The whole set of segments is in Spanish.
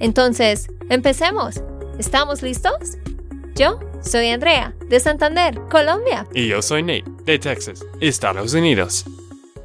Entonces, empecemos. ¿Estamos listos? Yo soy Andrea, de Santander, Colombia. Y yo soy Nate, de Texas, Estados Unidos.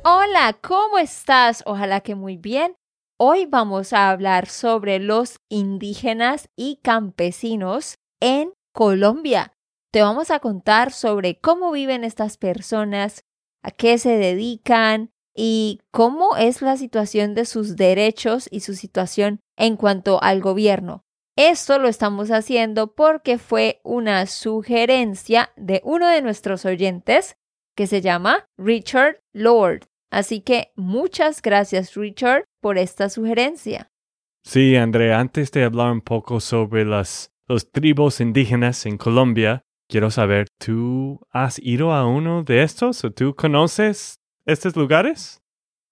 Hola, ¿cómo estás? Ojalá que muy bien. Hoy vamos a hablar sobre los indígenas y campesinos en Colombia. Te vamos a contar sobre cómo viven estas personas, a qué se dedican y cómo es la situación de sus derechos y su situación en cuanto al gobierno. Esto lo estamos haciendo porque fue una sugerencia de uno de nuestros oyentes que se llama Richard Lord. Así que muchas gracias Richard por esta sugerencia. Sí, Andrea, antes de hablar un poco sobre las, los tribus indígenas en Colombia, quiero saber, ¿tú has ido a uno de estos o tú conoces estos lugares?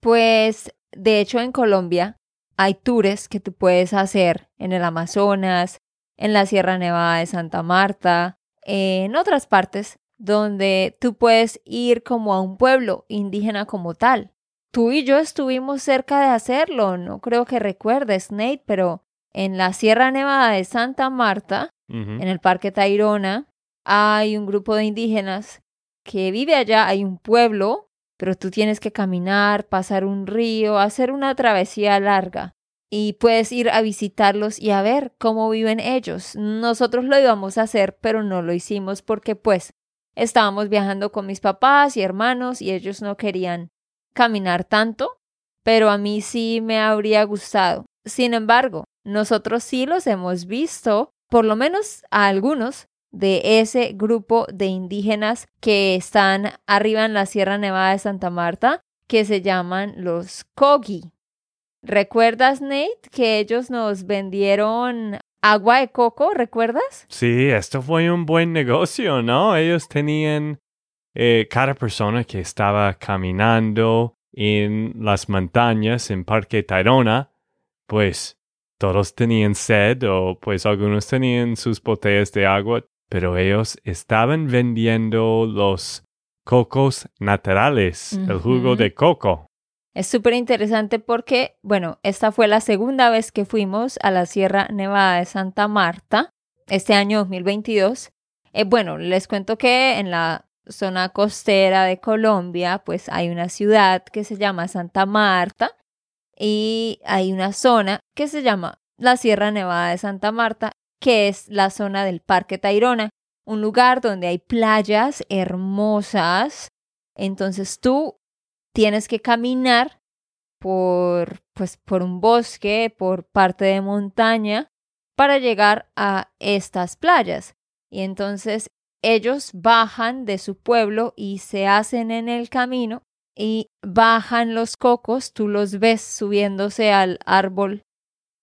Pues, de hecho, en Colombia hay tours que tú puedes hacer en el Amazonas, en la Sierra Nevada de Santa Marta, en otras partes donde tú puedes ir como a un pueblo indígena como tal. Tú y yo estuvimos cerca de hacerlo, no creo que recuerdes, Nate, pero en la Sierra Nevada de Santa Marta, en el Parque Tayrona, hay un grupo de indígenas que vive allá, hay un pueblo, pero tú tienes que caminar, pasar un río, hacer una travesía larga y puedes ir a visitarlos y a ver cómo viven ellos. Nosotros lo íbamos a hacer, pero no lo hicimos porque pues estábamos viajando con mis papás y hermanos y ellos no querían caminar tanto, pero a mí sí me habría gustado. Sin embargo, nosotros sí los hemos visto, por lo menos a algunos, de ese grupo de indígenas que están arriba en la Sierra Nevada de Santa Marta, que se llaman los Kogi. ¿Recuerdas, Nate, que ellos nos vendieron agua de coco? ¿Recuerdas? Sí, esto fue un buen negocio, ¿no? Ellos tenían eh, cada persona que estaba caminando en las montañas en Parque Tayrona, pues todos tenían sed o pues algunos tenían sus botellas de agua pero ellos estaban vendiendo los cocos naturales, el jugo de coco. Es súper interesante porque, bueno, esta fue la segunda vez que fuimos a la Sierra Nevada de Santa Marta, este año 2022. Eh, bueno, les cuento que en la zona costera de Colombia, pues hay una ciudad que se llama Santa Marta y hay una zona que se llama la Sierra Nevada de Santa Marta que es la zona del Parque Tayrona, un lugar donde hay playas hermosas. Entonces tú tienes que caminar por, pues, por un bosque, por parte de montaña, para llegar a estas playas. Y entonces ellos bajan de su pueblo y se hacen en el camino y bajan los cocos, tú los ves subiéndose al árbol,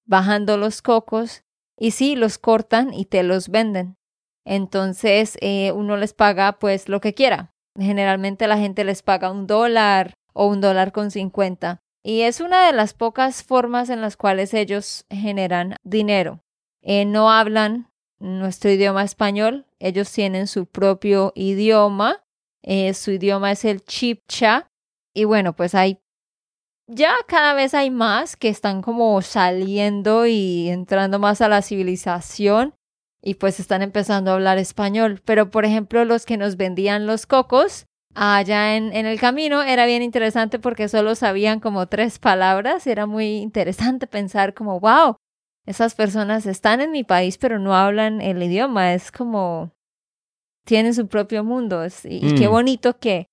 bajando los cocos y sí, los cortan y te los venden. Entonces eh, uno les paga pues lo que quiera. Generalmente la gente les paga un dólar o un dólar con cincuenta. Y es una de las pocas formas en las cuales ellos generan dinero. Eh, no hablan nuestro idioma español, ellos tienen su propio idioma. Eh, su idioma es el chipcha. Y bueno, pues hay ya cada vez hay más que están como saliendo y entrando más a la civilización y pues están empezando a hablar español. Pero por ejemplo, los que nos vendían los cocos allá en, en el camino era bien interesante porque solo sabían como tres palabras. Era muy interesante pensar como, wow, esas personas están en mi país pero no hablan el idioma. Es como, tienen su propio mundo. y, qué mm. bonito que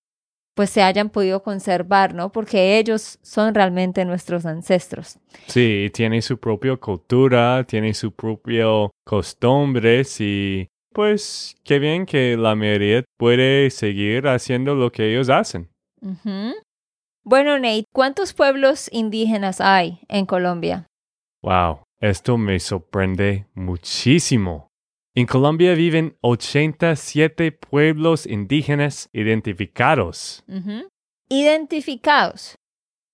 pues se hayan podido conservar, ¿no? Porque ellos son realmente nuestros ancestros. Sí, tienen su propia cultura, tienen su propio costumbres y pues qué bien que la mayoría puede seguir haciendo lo que ellos hacen. Bueno, Nate, ¿cuántos pueblos indígenas hay en Colombia? Wow, Esto me sorprende muchísimo. En Colombia viven 87 pueblos indígenas identificados. Identificados,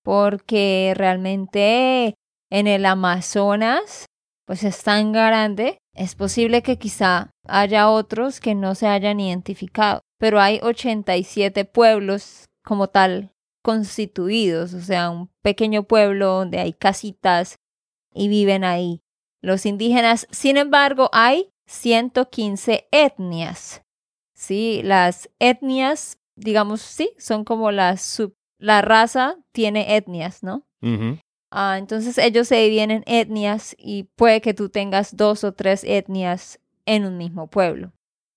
porque realmente en el Amazonas, pues es tan grande, es posible que quizá haya otros que no se hayan identificado, pero hay 87 pueblos como tal constituidos, o sea, un pequeño pueblo donde hay casitas y viven ahí. Los indígenas, sin embargo, hay 115 etnias. Sí, las etnias, digamos, sí, son como las sub... La raza tiene etnias, ¿no? Ah, entonces ellos se dividen en etnias y puede que tú tengas dos o tres etnias en un mismo pueblo.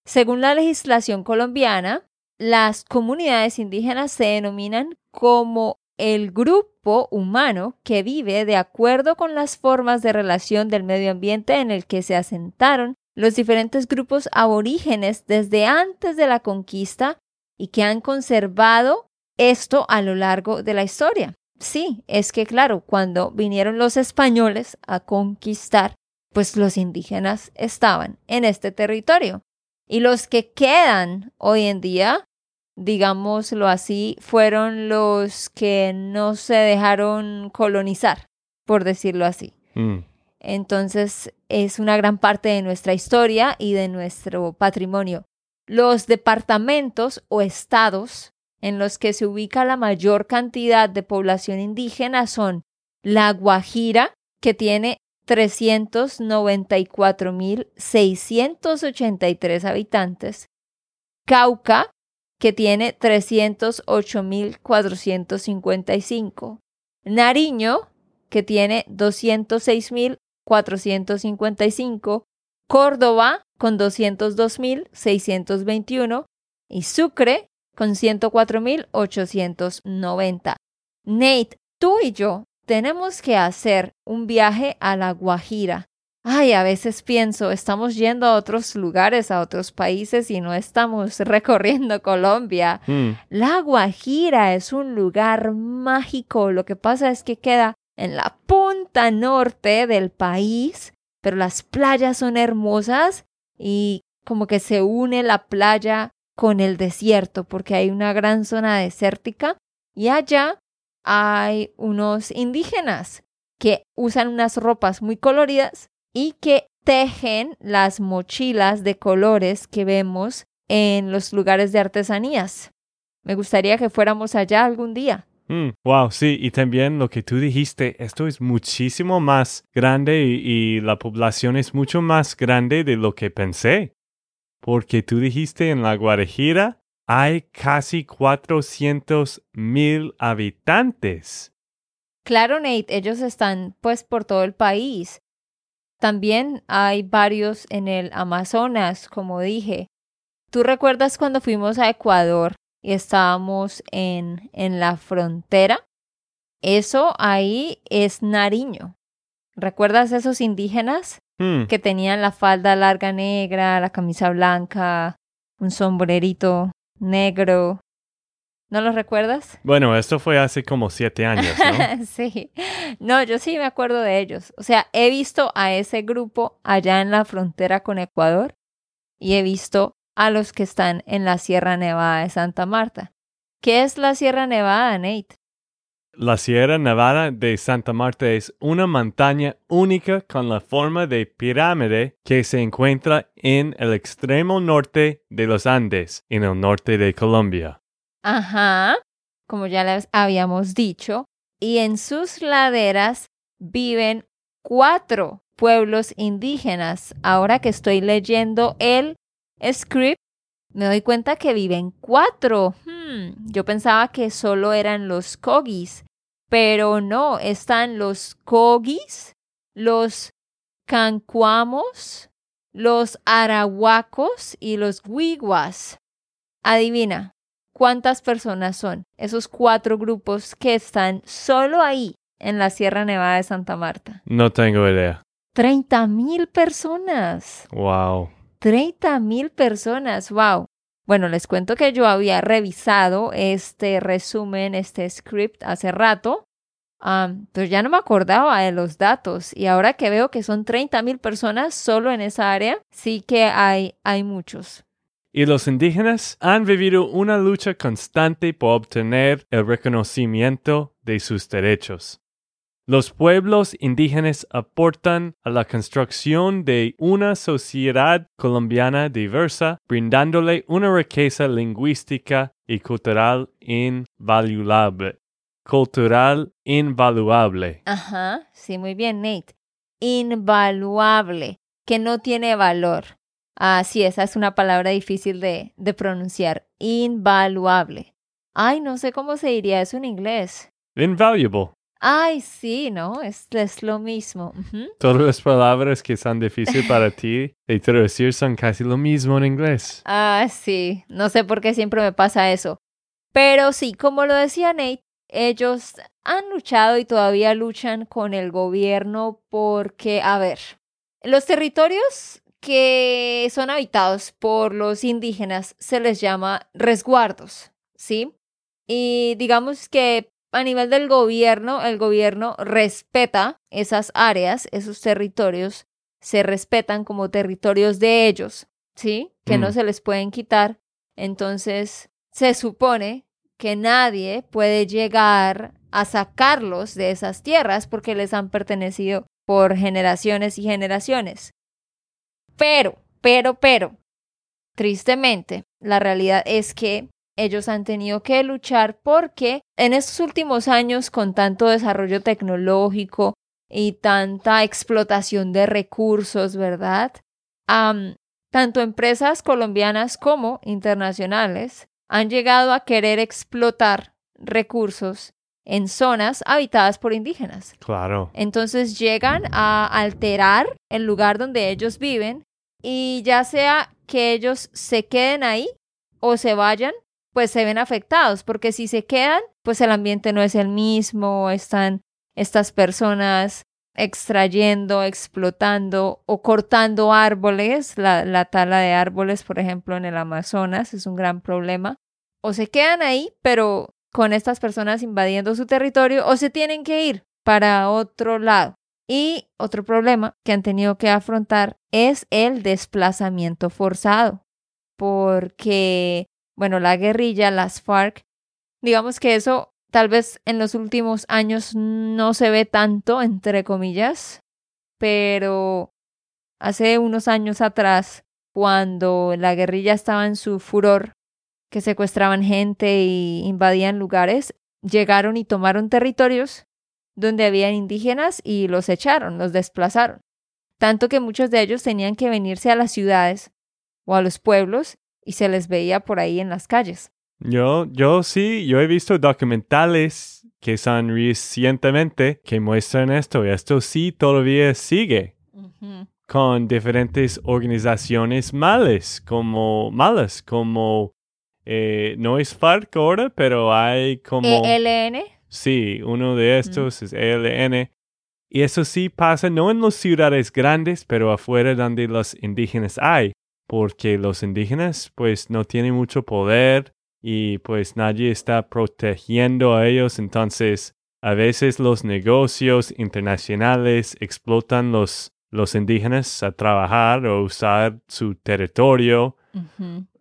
Según la legislación colombiana, las comunidades indígenas se denominan como el grupo humano que vive de acuerdo con las formas de relación del medio ambiente en el que se asentaron los diferentes grupos aborígenes desde antes de la conquista y que han conservado esto a lo largo de la historia. Sí, es que claro, cuando vinieron los españoles a conquistar, pues los indígenas estaban en este territorio. Y los que quedan hoy en día, digámoslo así, fueron los que no se dejaron colonizar, por decirlo así. Mm. Entonces es una gran parte de nuestra historia y de nuestro patrimonio. Los departamentos o estados en los que se ubica la mayor cantidad de población indígena son La Guajira, que tiene 394.683 habitantes, Cauca, que tiene 308.455, Nariño, que tiene 206.455, Córdoba, con 202.621, y Sucre, con 104.890. Nate, tú y yo tenemos que hacer un viaje a La Guajira. Ay, a veces pienso, estamos yendo a otros lugares, a otros países y no estamos recorriendo Colombia. Mm. La Guajira es un lugar mágico. Lo que pasa es que queda en la punta norte del país, pero las playas son hermosas y como que se une la playa con el desierto porque hay una gran zona desértica y allá hay unos indígenas que usan unas ropas muy coloridas y que tejen las mochilas de colores que vemos en los lugares de artesanías. Me gustaría que fuéramos allá algún día. Mm, wow, sí, y también lo que tú dijiste, esto es muchísimo más grande y, y la población es mucho más grande de lo que pensé. Porque tú dijiste en la Guarajira hay casi 400 mil habitantes. Claro, Nate, ellos están pues por todo el país. También hay varios en el Amazonas, como dije. ¿Tú recuerdas cuando fuimos a Ecuador y estábamos en, en la frontera? Eso ahí es Nariño. ¿Recuerdas esos indígenas Hmm, que tenían la falda larga negra, la camisa blanca, un sombrerito negro? ¿No los recuerdas? Bueno, esto fue hace como siete años, ¿no? sí. No, yo sí me acuerdo de ellos. O sea, he visto a ese grupo allá en la frontera con Ecuador y he visto a los que están en la Sierra Nevada de Santa Marta. ¿Qué es la Sierra Nevada, Nate? La Sierra Nevada de Santa Marta es una montaña única con la forma de pirámide que se encuentra en el extremo norte de los Andes, en el norte de Colombia. Ajá, como ya les habíamos dicho, y en sus laderas viven cuatro pueblos indígenas. Ahora que estoy leyendo el script, me doy cuenta que viven cuatro. Hmm, yo pensaba que solo eran los Kogis, pero no, están los Kogis, los Cancuamos, los Arahuacos y los Guiguas. Adivina, ¿cuántas personas son esos cuatro grupos que están solo ahí en la Sierra Nevada de Santa Marta? No tengo idea. 30 mil personas. Wow. 30 mil personas, wow. Bueno, les cuento que yo había revisado este resumen, este script hace rato pero ya no me acordaba de los datos y ahora que veo que son 30 mil personas solo en esa área, sí que hay, hay muchos. Y los indígenas han vivido una lucha constante por obtener el reconocimiento de sus derechos. Los pueblos indígenas aportan a la construcción de una sociedad colombiana diversa, brindándole una riqueza lingüística y cultural invaluable. Cultural invaluable. Ajá, sí, muy bien, Nate. Invaluable, que no tiene valor. Ah, sí, esa es una palabra difícil de, de pronunciar. Invaluable. Ay, no sé cómo se diría eso en inglés. Invaluable. Ay, sí, ¿no? Es, es lo mismo. Todas las palabras que son difíciles para ti de traducir son casi lo mismo en inglés. Ah, sí. No sé por qué siempre me pasa eso. Pero sí, como lo decía Nate, ellos han luchado y todavía luchan con el gobierno porque, a ver, los territorios que son habitados por los indígenas se les llama resguardos, ¿sí? Y digamos que a nivel del gobierno, el gobierno respeta esas áreas, esos territorios, se respetan como territorios de ellos, ¿sí? Que no mm. se les pueden quitar. Entonces, se supone que nadie puede llegar a sacarlos de esas tierras porque les han pertenecido por generaciones y generaciones. Pero, pero, pero, tristemente, la realidad es que ellos han tenido que luchar porque en estos últimos años, con tanto desarrollo tecnológico y tanta explotación de recursos, ¿verdad? tanto empresas colombianas como internacionales han llegado a querer explotar recursos en zonas habitadas por indígenas. Claro. Entonces llegan a alterar el lugar donde ellos viven y ya sea que ellos se queden ahí o se vayan, pues se ven afectados, porque si se quedan, pues el ambiente no es el mismo, están estas personas extrayendo, explotando o cortando árboles, la, la, tala de árboles, por ejemplo, en el Amazonas es un gran problema. O se quedan ahí, pero con estas personas invadiendo su territorio, o se tienen que ir para otro lado. Y otro problema que han tenido que afrontar es el desplazamiento forzado, porque bueno, la guerrilla, las FARC, digamos que eso tal vez en los últimos años no se ve tanto, entre comillas, pero hace unos años atrás, cuando la guerrilla estaba en su furor, que secuestraban gente y invadían lugares, llegaron y tomaron territorios donde habían indígenas y los echaron, los desplazaron. Tanto que muchos de ellos tenían que venirse a las ciudades o a los pueblos y se les veía por ahí en las calles. Yo, yo sí, yo he visto documentales que son recientemente que muestran esto y esto sí todavía sigue con diferentes organizaciones malas, como malas, como eh, no es FARC ahora, pero hay como ELN. Sí, uno de estos es ELN. Y eso sí pasa no en las ciudades grandes, pero afuera donde los indígenas hay porque los indígenas pues no tienen mucho poder y pues nadie está protegiendo a ellos, entonces a veces los negocios internacionales explotan los, los indígenas a trabajar o usar su territorio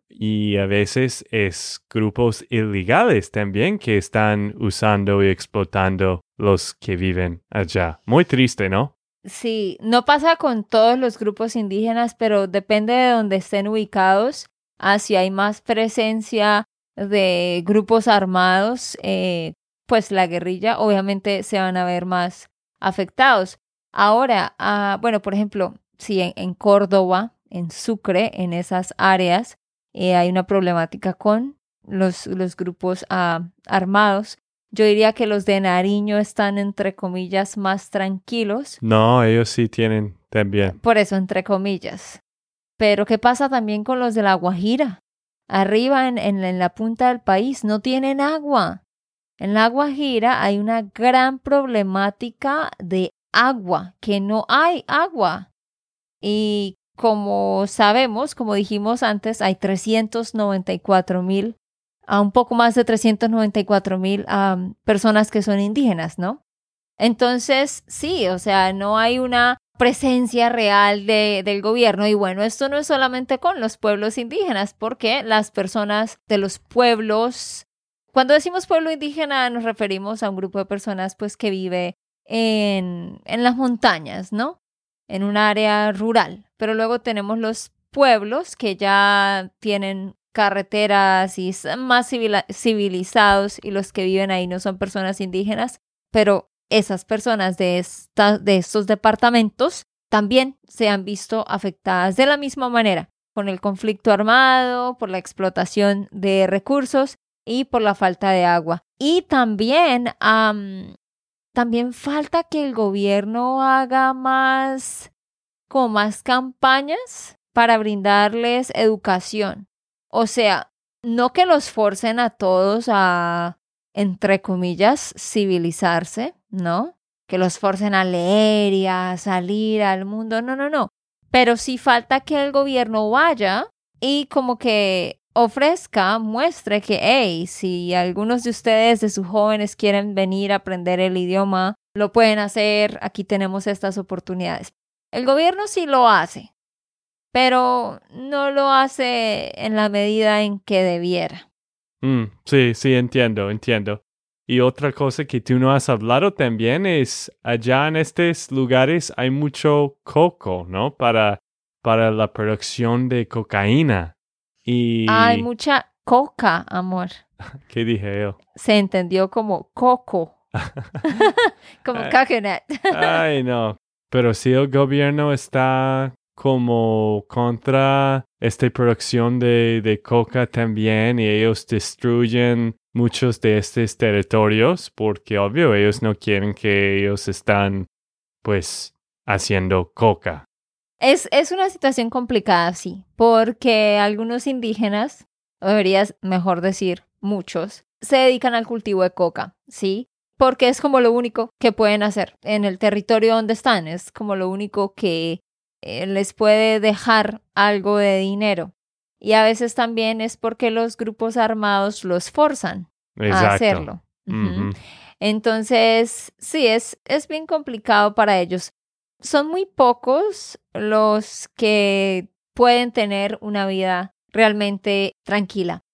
y a veces es grupos ilegales también que están usando y explotando los que viven allá. Muy triste, ¿no? Sí, no pasa con todos los grupos indígenas, pero depende de donde estén ubicados. Ah, si hay más presencia de grupos armados, eh, pues la guerrilla obviamente se van a ver más afectados. Ahora, ah, bueno, por ejemplo, si en, Córdoba, en Sucre, en esas áreas, eh, hay una problemática con los, los grupos ah, armados, yo diría que los de Nariño están, entre comillas, más tranquilos. No, ellos sí tienen también. Por eso, entre comillas. Pero, ¿qué pasa también con los de la Guajira? Arriba en, en, la punta del país no tienen agua. En la Guajira hay una gran problemática de agua, que no hay agua. Y como sabemos, como dijimos antes, hay 394 mil a un poco más de 394 mil personas que son indígenas, ¿no? Entonces, sí, o sea, no hay una presencia real de, del gobierno. Y bueno, esto no es solamente con los pueblos indígenas, porque las personas de los pueblos, cuando decimos pueblo indígena nos referimos a un grupo de personas pues que vive en, en las montañas, ¿no? En un área rural. Pero luego tenemos los pueblos que ya tienen carreteras y más civilizados y los que viven ahí no son personas indígenas, pero esas personas de, de estos departamentos también se han visto afectadas de la misma manera, con el conflicto armado, por la explotación de recursos y por la falta de agua. Y también, también falta que el gobierno haga más, como más campañas para brindarles educación. O sea, no que los forcen a todos a, entre comillas, civilizarse, ¿no? Que los forcen a leer y a salir al mundo, no, no, no. Pero sí falta que el gobierno vaya y como que ofrezca, muestre que, hey, si algunos de ustedes, de sus jóvenes, quieren venir a aprender el idioma, lo pueden hacer, aquí tenemos estas oportunidades. El gobierno sí lo hace, pero no lo hace en la medida en que debiera. Mm, sí, sí, entiendo, entiendo. Y otra cosa que tú no has hablado también es, allá en estos lugares hay mucho coco, ¿no? Para, para la producción de cocaína. Y... Hay mucha coca, amor. ¿Qué dije yo? Se entendió como coco. como coconut. Ay, no. Pero si el gobierno está como contra esta producción de, de coca también y ellos destruyen muchos de estos territorios porque obvio ellos no quieren que ellos están pues haciendo coca. Es, es una situación complicada, sí, porque algunos indígenas, deberías mejor decir muchos, se dedican al cultivo de coca, ¿sí? Porque es como lo único que pueden hacer en el territorio donde están, es como lo único que eh, les puede dejar algo de dinero. Y a veces también es porque los grupos armados los forzan a hacerlo. Entonces, sí, es, es bien complicado para ellos. Son muy pocos los que pueden tener una vida realmente tranquila.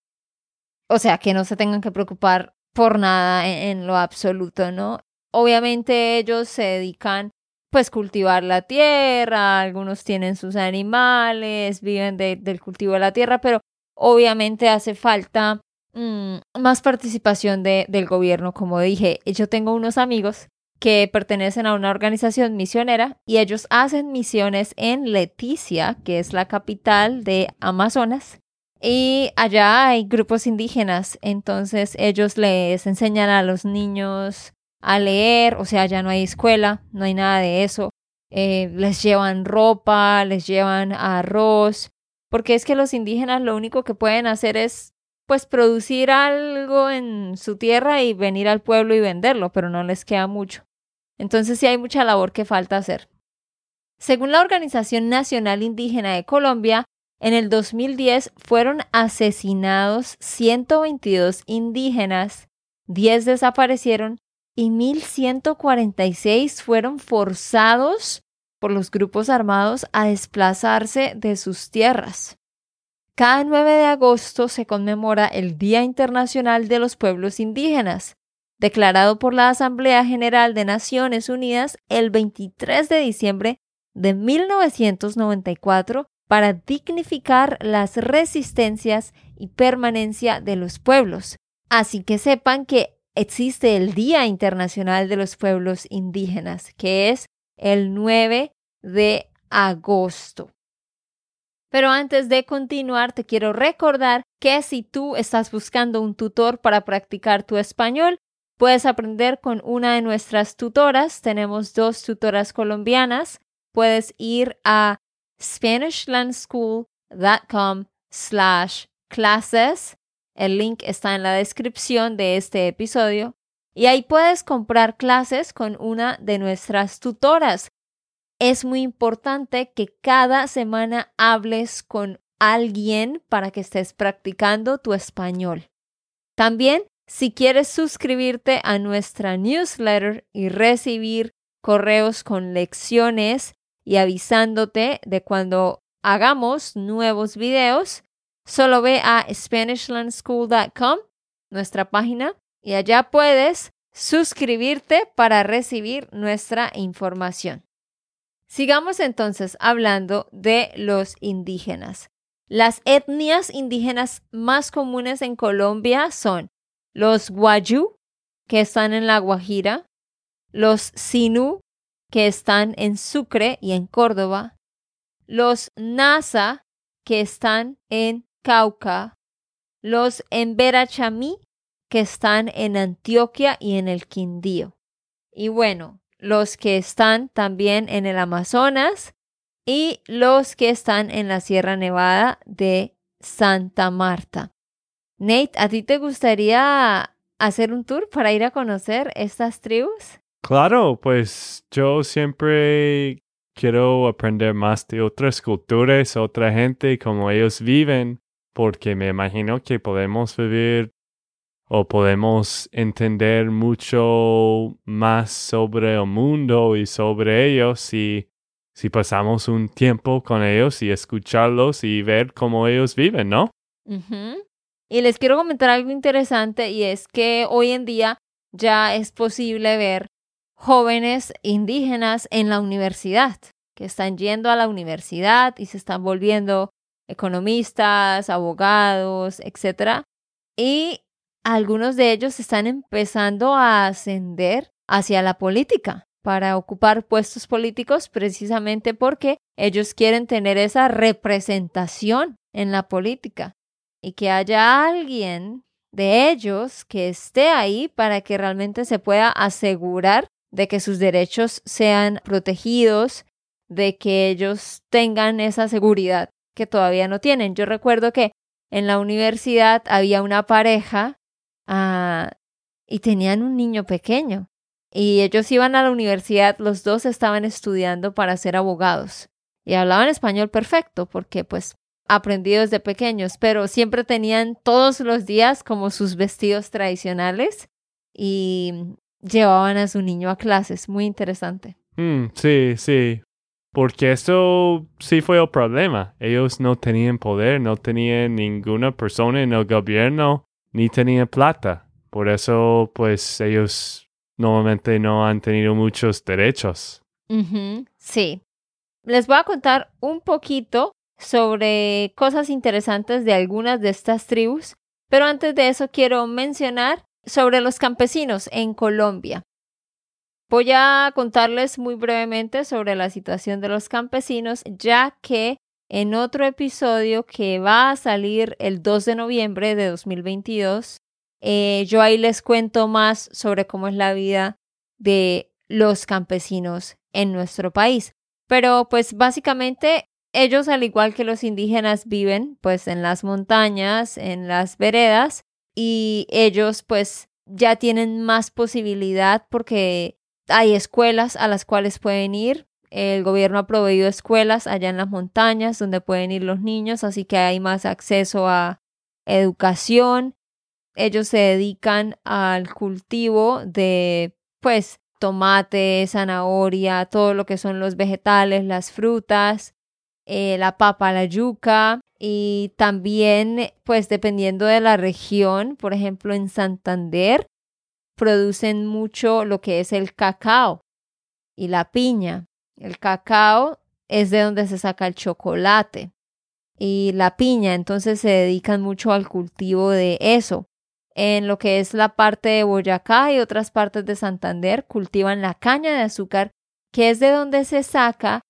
O sea, que no se tengan que preocupar por nada en lo absoluto, ¿no? Obviamente ellos se dedican pues cultivar la tierra, algunos tienen sus animales, viven del cultivo de la tierra, pero obviamente hace falta mm, más participación de, del gobierno. Como dije, yo tengo unos amigos que pertenecen a una organización misionera y ellos hacen misiones en Leticia, que es la capital de Amazonas. Y allá hay grupos indígenas, entonces ellos les enseñan a los niños a leer, o sea, ya no hay escuela, no hay nada de eso. Eh, les llevan ropa, les llevan arroz, porque es que los indígenas lo único que pueden hacer es pues producir algo en su tierra y venir al pueblo y venderlo, pero no les queda mucho. Entonces sí hay mucha labor que falta hacer. Según la Organización Nacional Indígena de Colombia, en el 2010 fueron asesinados 122 indígenas, 10 desaparecieron y 1.146 fueron forzados por los grupos armados a desplazarse de sus tierras. Cada 9 de agosto se conmemora el Día Internacional de los Pueblos Indígenas, declarado por la Asamblea General de Naciones Unidas el 23 de diciembre de 1994 para dignificar las resistencias y permanencia de los pueblos. Así que sepan que existe el Día Internacional de los Pueblos Indígenas, que es el 9 de agosto. Pero antes de continuar, te quiero recordar que si tú estás buscando un tutor para practicar tu español, puedes aprender con una de nuestras tutoras. Tenemos dos tutoras colombianas. Puedes ir a SpanishLandSchool.com slash clases el link está en la descripción de este episodio. Y ahí puedes comprar clases con una de nuestras tutoras. Es muy importante que cada semana hables con alguien para que estés practicando tu español. También si quieres suscribirte a nuestra newsletter y recibir correos con lecciones y avisándote de cuando hagamos nuevos videos, solo ve a SpanishLandSchool.com, nuestra página, y allá puedes suscribirte para recibir nuestra información. Sigamos entonces hablando de los indígenas. Las etnias indígenas más comunes en Colombia son los Guayú, que están en La Guajira, los Sinú, que están en Sucre y en Córdoba, los Nasa, que están en Cauca, los Emberachamí, que están en Antioquia y en el Quindío. Y bueno, los que están también en el Amazonas y los que están en la Sierra Nevada de Santa Marta. Nate, ¿a ti te gustaría hacer un tour para ir a conocer estas tribus? Claro, pues yo siempre quiero aprender más de otras culturas, otra gente, cómo ellos viven, porque me imagino que podemos vivir o podemos entender mucho más sobre el mundo y sobre ellos si, si pasamos un tiempo con ellos y escucharlos y ver cómo ellos viven, ¿no? Y les quiero comentar algo interesante y es que hoy en día ya es posible ver jóvenes indígenas en la universidad, que están yendo a la universidad y se están volviendo economistas, abogados, etc. Y algunos de ellos están empezando a ascender hacia la política para ocupar puestos políticos precisamente porque ellos quieren tener esa representación en la política y que haya alguien de ellos que esté ahí para que realmente se pueda asegurar de que sus derechos sean protegidos, de que ellos tengan esa seguridad que todavía no tienen. Yo recuerdo que en la universidad había una pareja ah, y tenían un niño pequeño y ellos iban a la universidad, los dos estaban estudiando para ser abogados y hablaban español perfecto porque pues aprendidos desde pequeños, pero siempre tenían todos los días como sus vestidos tradicionales y llevaban a su niño a clases. Muy interesante. Mm, sí, sí. Porque eso sí fue el problema. Ellos no tenían poder, no tenían ninguna persona en el gobierno, ni tenían plata. Por eso, pues, ellos normalmente no han tenido muchos derechos. Sí. Les voy a contar un poquito sobre cosas interesantes de algunas de estas tribus, pero antes de eso quiero mencionar sobre los campesinos en Colombia. Voy a contarles muy brevemente sobre la situación de los campesinos, ya que en otro episodio que va a salir el 2 de noviembre de 2022, eh, yo ahí les cuento más sobre cómo es la vida de los campesinos en nuestro país. Pero pues básicamente ellos, al igual que los indígenas, viven pues en las montañas, en las veredas, y ellos pues ya tienen más posibilidad porque hay escuelas a las cuales pueden ir. El gobierno ha proveído escuelas allá en las montañas donde pueden ir los niños, así que hay más acceso a educación. Ellos se dedican al cultivo de pues tomate, zanahoria, todo lo que son los vegetales, las frutas. Eh, la papa, la yuca y también pues dependiendo de la región, por ejemplo en Santander producen mucho lo que es el cacao y la piña. El cacao es de donde se saca el chocolate y la piña, entonces se dedican mucho al cultivo de eso. En lo que es la parte de Boyacá y otras partes de Santander cultivan la caña de azúcar, que es de donde se saca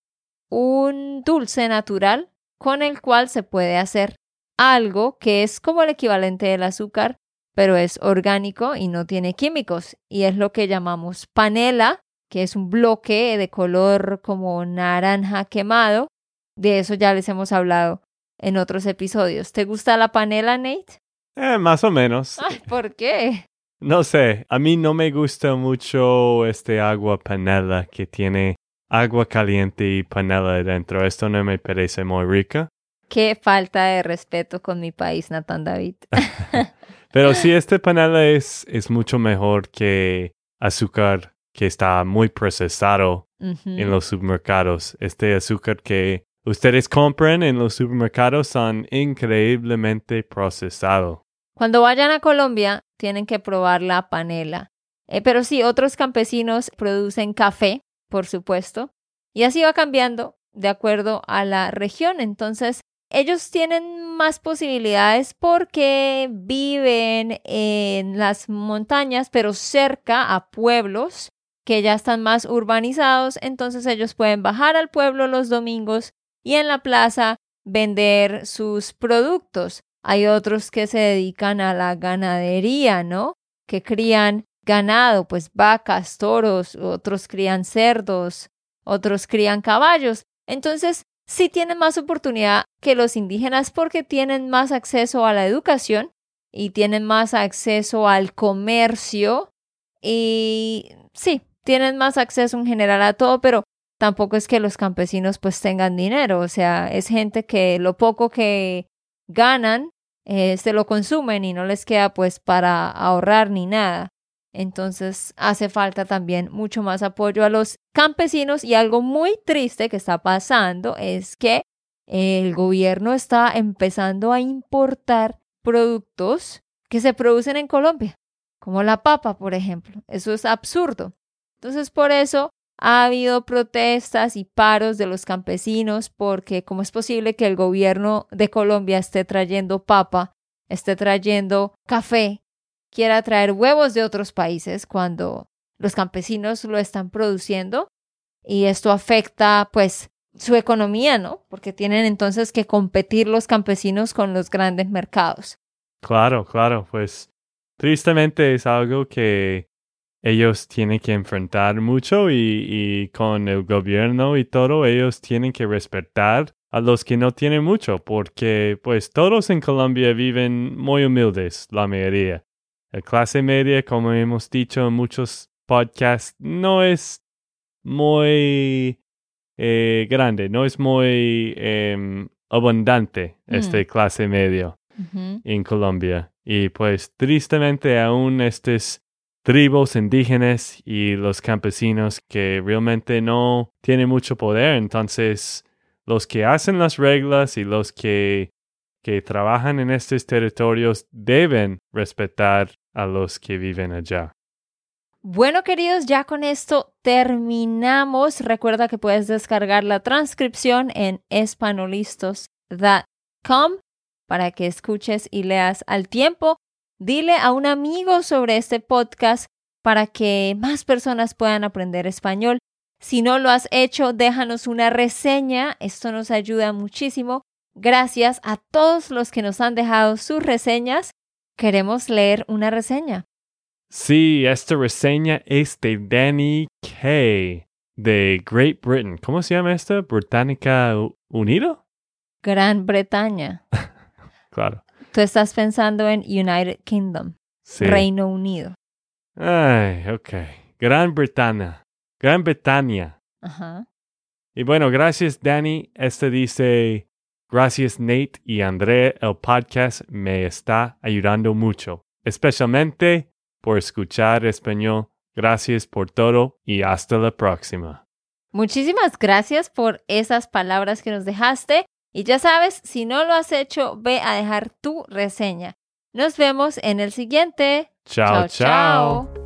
un dulce natural con el cual se puede hacer algo que es como el equivalente del azúcar, pero es orgánico y no tiene químicos, y es lo que llamamos panela, que es un bloque de color como naranja quemado. De eso ya les hemos hablado en otros episodios. ¿Te gusta la panela, Nate? Eh, más o menos. ¿Por qué? No sé, a mí no me gusta mucho este agua panela que tiene agua caliente y panela dentro. Esto no me parece muy rica. Qué falta de respeto con mi país, Nathan David. Pero sí, este panela es, es mucho mejor que azúcar que está muy procesado en los supermercados. Este azúcar que ustedes compran en los supermercados son increíblemente procesado. Cuando vayan a Colombia, tienen que probar la panela. Eh, pero sí, otros campesinos producen café, por supuesto, y así va cambiando de acuerdo a la región. Entonces, ellos tienen más posibilidades porque viven en las montañas, pero cerca a pueblos que ya están más urbanizados, entonces ellos pueden bajar al pueblo los domingos y en la plaza vender sus productos. Hay otros que se dedican a la ganadería, ¿no? Que crían ganado, pues vacas, toros, otros crían cerdos, otros crían caballos. Entonces, sí tienen más oportunidad que los indígenas porque tienen más acceso a la educación y tienen más acceso al comercio y sí, tienen más acceso en general a todo, pero tampoco es que los campesinos pues tengan dinero, o sea, es gente que lo poco que ganan eh, se lo consumen y no les queda pues para ahorrar ni nada. Entonces hace falta también mucho más apoyo a los campesinos y algo muy triste que está pasando es que el gobierno está empezando a importar productos que se producen en Colombia, como la papa, por ejemplo. Eso es absurdo. Entonces por eso ha habido protestas y paros de los campesinos porque cómo es posible que el gobierno de Colombia esté trayendo papa, esté trayendo café quiera traer huevos de otros países cuando los campesinos lo están produciendo y esto afecta pues su economía, ¿no? Porque tienen entonces que competir los campesinos con los grandes mercados. Claro, claro, pues tristemente es algo que ellos tienen que enfrentar mucho y, con el gobierno y todo, ellos tienen que respetar a los que no tienen mucho, porque pues todos en Colombia viven muy humildes, la mayoría. La clase media, como hemos dicho en muchos podcasts, no es muy eh, grande, no es muy em, abundante esta clase media en Colombia. Y pues tristemente aún estos tribus indígenas y los campesinos que realmente no tienen mucho poder, entonces los que hacen las reglas y los que que trabajan en estos territorios deben respetar a los que viven allá. Bueno, queridos, ya con esto terminamos. Recuerda que puedes descargar la transcripción en espanolistos.com para que escuches y leas al tiempo. Dile a un amigo sobre este podcast para que más personas puedan aprender español. Si no lo has hecho, déjanos una reseña. Esto nos ayuda muchísimo. Gracias a todos los que nos han dejado sus reseñas. Queremos leer una reseña. Sí, esta reseña es de Danny Kay de Great Britain. ¿Cómo se llama esta? ¿Británica Unido? Gran Bretaña. claro. Tú estás pensando en United Kingdom, Reino Unido. Ay, ok. Gran Bretaña. Gran Bretaña. Ajá. Y bueno, gracias, Danny. Este dice, Gracias Nate y André, el podcast me está ayudando mucho, especialmente por escuchar español. Gracias por todo y hasta la próxima. Muchísimas gracias por esas palabras que nos dejaste. Y ya sabes, si no lo has hecho, ve a dejar tu reseña. Nos vemos en el siguiente. chao. chao.